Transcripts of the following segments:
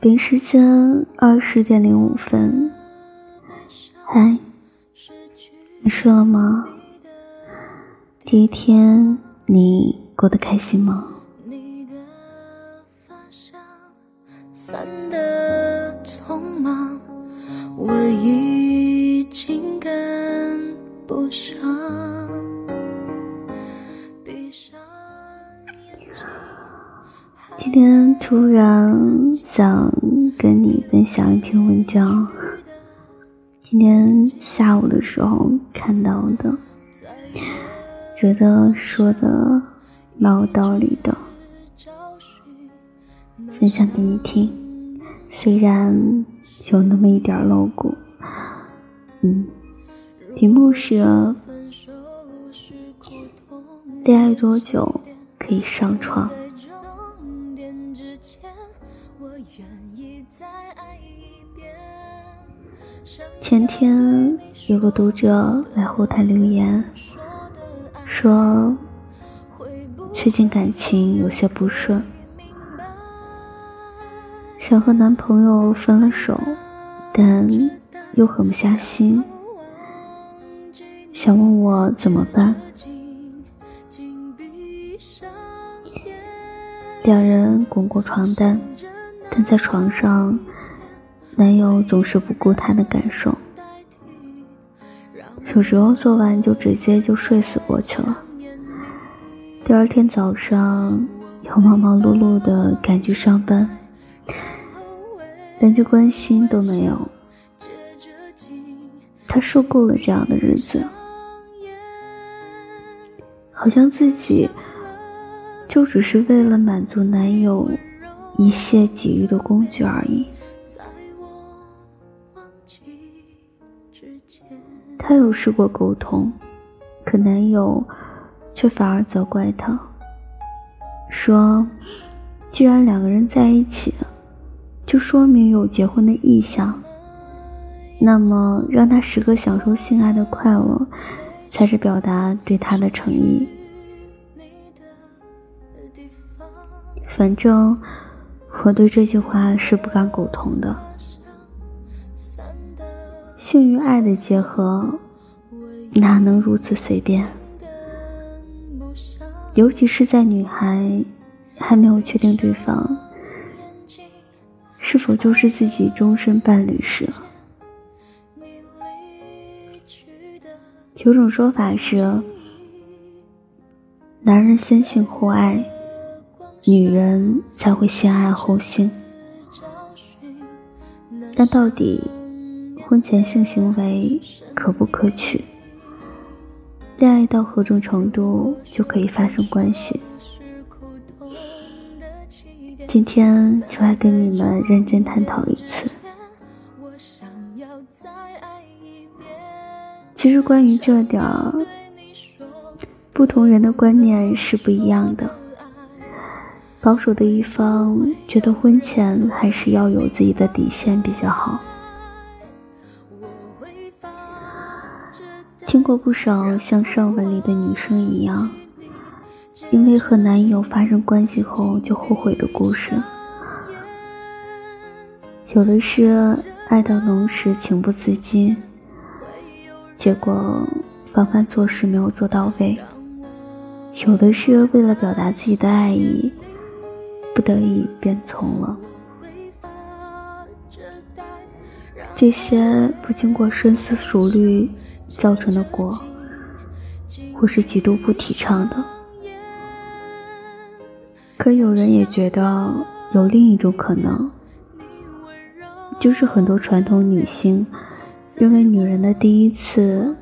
北京时间二十点零五分，嗨，你睡了吗？第一天你过得开心吗？已经跟不上眼。今天突然想跟你分享一篇文章，今天下午的时候看到的，觉得说的蛮有道理的，分享给你听。虽然有那么一点露骨，嗯，题目是恋爱多久可以上床？前天有个读者来后台留言，说最近感情有些不顺，想和男朋友分了手，但又狠不下心，想问我怎么办。两人滚过床单，但在床上。男友总是不顾她的感受，有时候做完就直接就睡死过去了。第二天早上又忙忙碌碌的赶去上班，连句关心都没有。她受够了这样的日子，好像自己就只是为了满足男友一泻几欲的工具而已。她有试过沟通，可男友却反而责怪她，说：“既然两个人在一起，就说明有结婚的意向，那么让他时刻享受性爱的快乐，才是表达对他的诚意。”反正我对这句话是不敢苟同的。性与爱的结合，哪能如此随便？尤其是在女孩还没有确定对方是否就是自己终身伴侣时。有种说法是，男人先性后爱，女人才会先爱后性。但到底？婚前性行为可不可取？恋爱到何种程度就可以发生关系？今天就来跟你们认真探讨一次。其实关于这点儿，不同人的观念是不一样的。保守的一方觉得婚前还是要有自己的底线比较好。听过不少像上文里的女生一样，因为和男友发生关系后就后悔的故事。有的是爱到浓时情不自禁，结果防范措施没有做到位；有的是为了表达自己的爱意，不得已变从了。这些不经过深思熟虑。造成的果，我是极度不提倡的。可有人也觉得有另一种可能，就是很多传统女性认为女人的第一次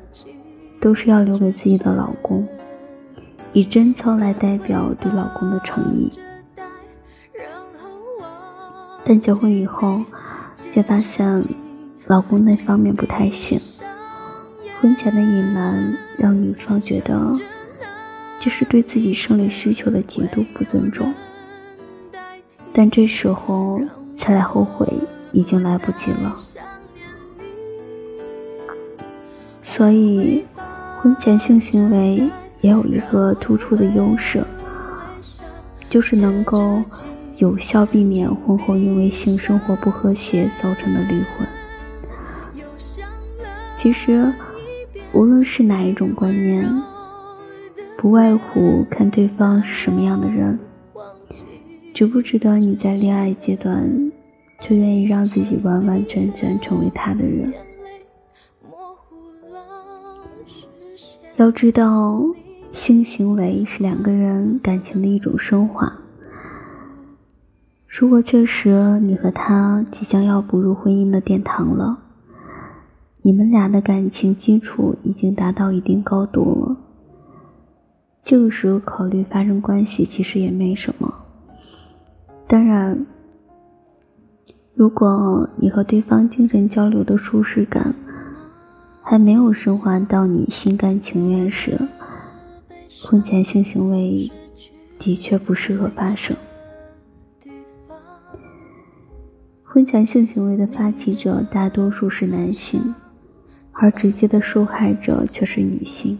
都是要留给自己的老公，以贞操来代表对老公的诚意。但结婚以后，却发现老公那方面不太行。婚前的隐瞒让女方觉得这是对自己生理需求的极度不尊重，但这时候才来后悔已经来不及了。所以，婚前性行为也有一个突出的优势，就是能够有效避免婚后因为性生活不和谐造成的离婚。其实，无论是哪一种观念，不外乎看对方是什么样的人，值不值得你在恋爱阶段就愿意让自己完完全全成为他的人。要知道，性行为是两个人感情的一种升华。如果这时你和他即将要步入婚姻的殿堂了，你们俩的感情基础已经达到一定高度了，这个时候考虑发生关系其实也没什么。当然，如果你和对方精神交流的舒适感，还没有升华到你心甘情愿时，婚前性行为的确不适合发生。婚前性行为的发起者大多数是男性，而直接的受害者却是女性。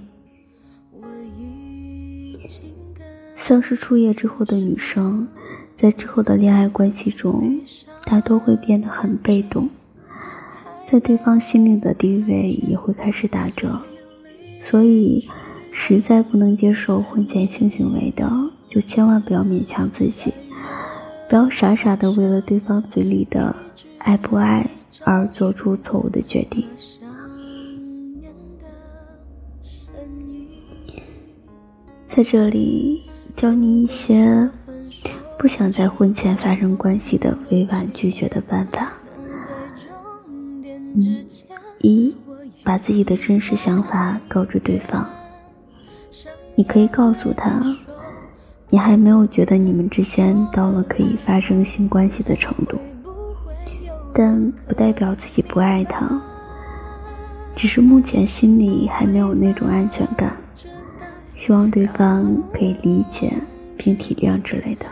丧失初夜之后的女生，在之后的恋爱关系中，大多会变得很被动。在对方心里的地位也会开始打折，所以实在不能接受婚前性行为的，就千万不要勉强自己，不要傻傻的为了对方嘴里的爱不爱而做出错误的决定。在这里教你一些不想在婚前发生关系的委婉拒绝的办法。一，把自己的真实想法告知对方。你可以告诉他，你还没有觉得你们之间到了可以发生性关系的程度，但不代表自己不爱他，只是目前心里还没有那种安全感，希望对方可以理解并体谅之类的。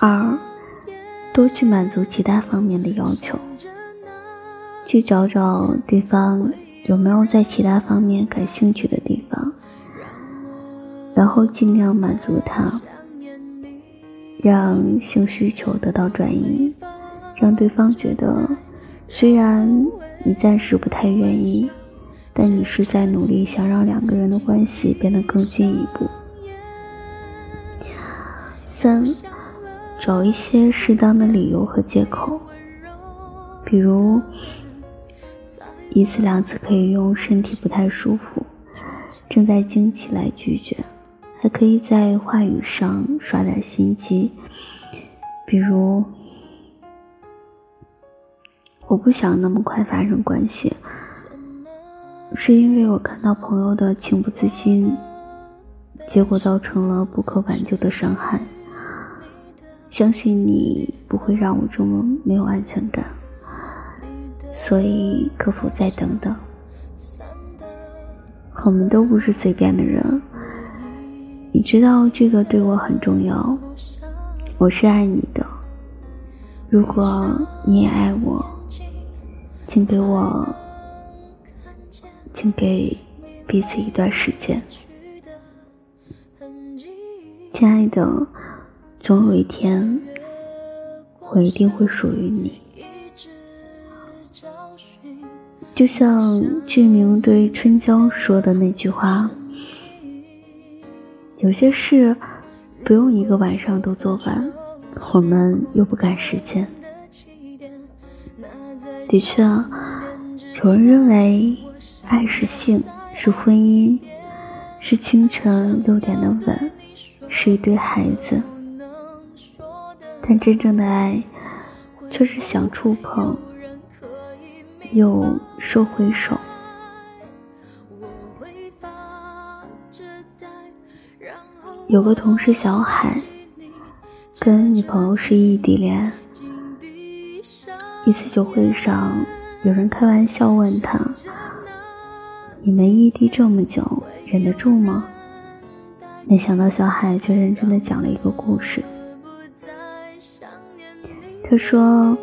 二。多去满足其他方面的要求，去找找对方有没有在其他方面感兴趣的地方，然后尽量满足他，让性需求得到转移，让对方觉得虽然你暂时不太愿意，但你是在努力想让两个人的关系变得更进一步。三。找一些适当的理由和借口，比如一次两次可以用身体不太舒服、正在经期来拒绝，还可以在话语上耍点心机，比如我不想那么快发生关系，是因为我看到朋友的情不自禁，结果造成了不可挽救的伤害。相信你不会让我这么没有安全感，所以可否再等等？我们都不是随便的人，你知道这个对我很重要，我是爱你的。如果你也爱我，请给我，请给彼此一段时间，亲爱的。总有一天，我一定会属于你。就像志明对春娇说的那句话：“有些事不用一个晚上都做完，我们又不赶时间。”的确，有人认为爱是性，是婚姻，是清晨六点的吻，是一对孩子。但真正的爱，却是想触碰，又收回手。有个同事小海，跟女朋友是异地恋。一次酒会上，有人开玩笑问他：“你们异地这么久，忍得住吗？”没想到小海却认真的讲了一个故事。他说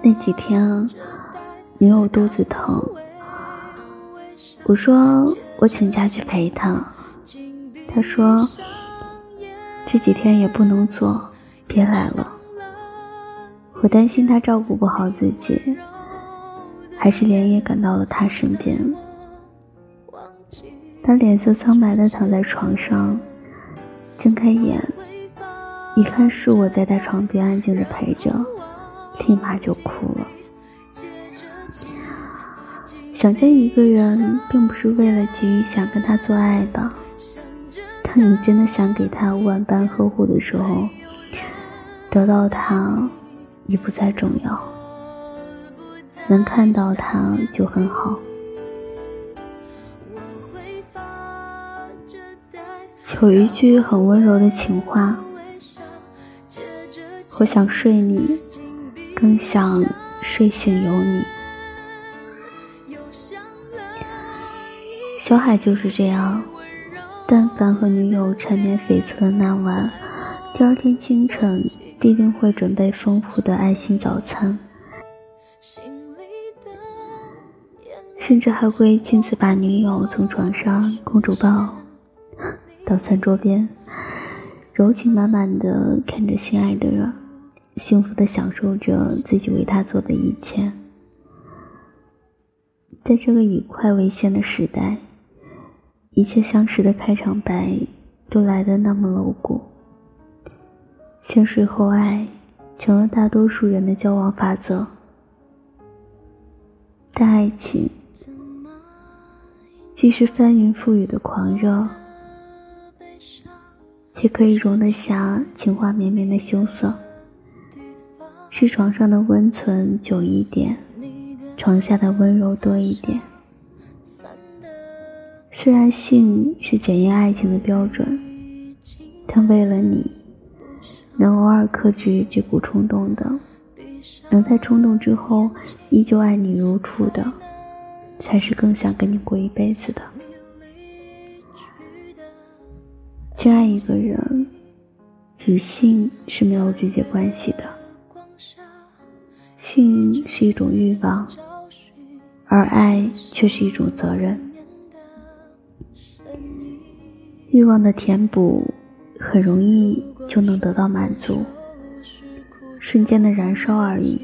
那几天女友肚子疼，我说我请假去陪她。他说这几天也不能做，别来了。我担心他照顾不好自己，还是连夜赶到了他身边。他脸色苍白的躺在床上，睁开眼，一看是我在他床边安静的陪着，立马就哭了。想见一个人，并不是为了急于想跟他做爱的？当你真的想给他万般呵护的时候，得到他已不再重要，能看到他就很好。有一句很温柔的情话，我想睡你，更想睡醒有你。小海就是这样，但凡和女友缠绵悱恻的那晚，第二天清晨必定会准备丰富的爱心早餐，甚至还会亲自把女友从床上公主抱。到餐桌边，柔情满满的看着心爱的人，幸福的享受着自己为他做的一切。在这个以快为先的时代，一切相识的开场白都来得那么露骨。先睡后爱，成了大多数人的交往法则。但爱情，既是翻云覆雨的狂热。也可以容得下情话绵绵的羞涩，是床上的温存久一点，床下的温柔多一点。虽然性是检验爱情的标准，但为了你，能偶尔克制这股冲动的，能在冲动之后依旧爱你如初的，才是更想跟你过一辈子的。去爱一个人，与性是没有直接关系的。性是一种欲望，而爱却是一种责任。欲望的填补很容易就能得到满足，瞬间的燃烧而已。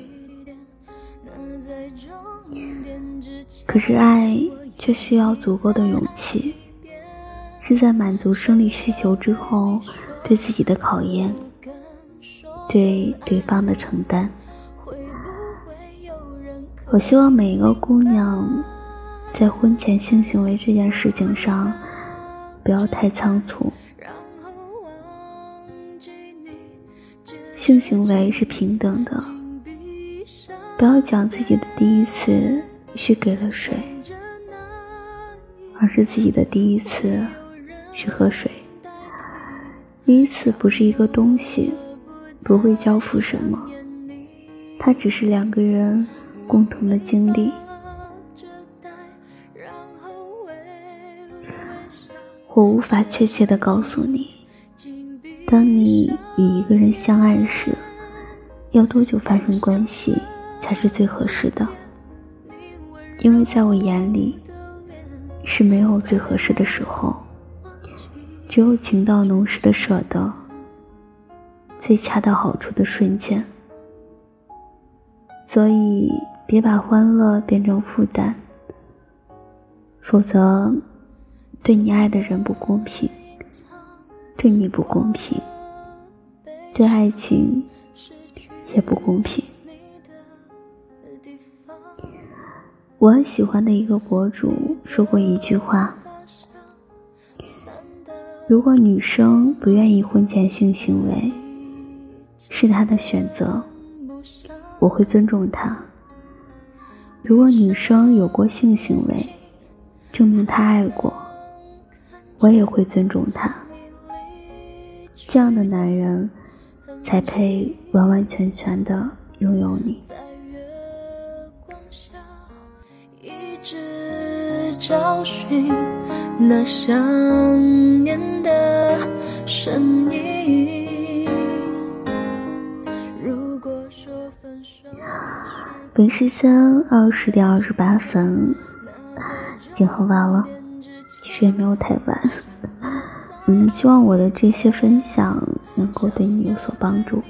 可是爱却需要足够的勇气。是在满足生理需求之后，对自己的考验，对对方的承担。我希望每一个姑娘，在婚前性行为这件事情上，不要太仓促。性行为是平等的，不要讲自己的第一次是给了谁，而是自己的第一次。是喝水。第一次不是一个东西，不会交付什么，它只是两个人共同的经历。我无法确切的告诉你，当你与一个人相爱时，要多久发生关系才是最合适的？因为在我眼里，是没有最合适的时候。只有情到浓时的舍得，最恰到好处的瞬间。所以，别把欢乐变成负担，否则对你爱的人不公平，对你不公平，对爱情也不公平。我很喜欢的一个博主说过一句话。如果女生不愿意婚前性行为，是她的选择，我会尊重她。如果女生有过性行为，证明她爱过，我也会尊重她。这样的男人，才配完完全全的拥有你。一直找寻那想念的身影。本时间二十点二十八分，已经很晚了，其实也没有太晚。嗯，希望我的这些分享能够对你有所帮助，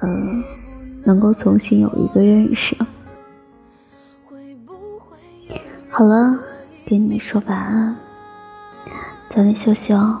嗯，能够重新有一个认识。好了，跟你们说晚安，早点休息哦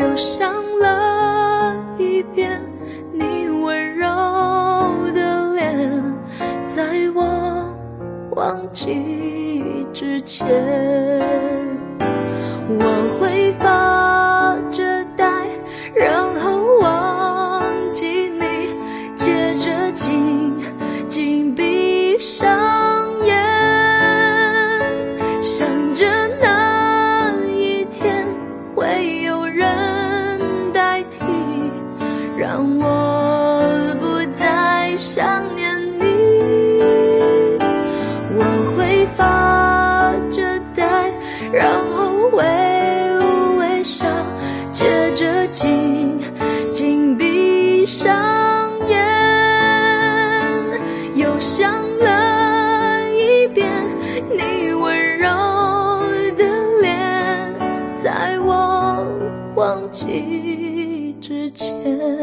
又想了一遍你温柔的脸，在我忘记之前，我会发着呆，让一。之前，